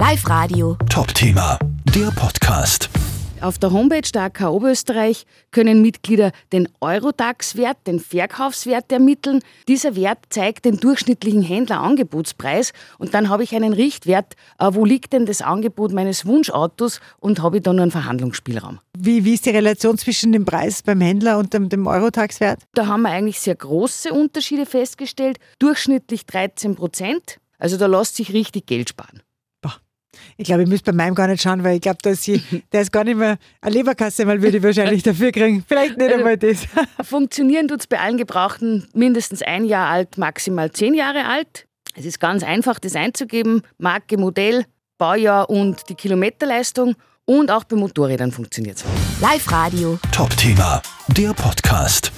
Live Radio. Top-Thema, der Podcast. Auf der Homepage der AK Oberösterreich können Mitglieder den Eurodax-Wert, den Verkaufswert ermitteln. Dieser Wert zeigt den durchschnittlichen Händlerangebotspreis und dann habe ich einen Richtwert, äh, wo liegt denn das Angebot meines Wunschautos und habe ich dann noch einen Verhandlungsspielraum. Wie, wie ist die Relation zwischen dem Preis beim Händler und dem, dem Eurotax-Wert? Da haben wir eigentlich sehr große Unterschiede festgestellt, durchschnittlich 13 Prozent. Also da lässt sich richtig Geld sparen. Ich glaube, ich müsste bei meinem gar nicht schauen, weil ich glaube, dass ich, der ist gar nicht mehr eine Leberkasse, weil würde ich wahrscheinlich dafür kriegen. Vielleicht nicht einmal das. Funktionieren tut es bei allen Gebrauchten mindestens ein Jahr alt, maximal zehn Jahre alt. Es ist ganz einfach, das einzugeben. Marke, Modell, Baujahr und die Kilometerleistung. Und auch bei Motorrädern funktioniert es. Live Radio. Top-Thema, der Podcast.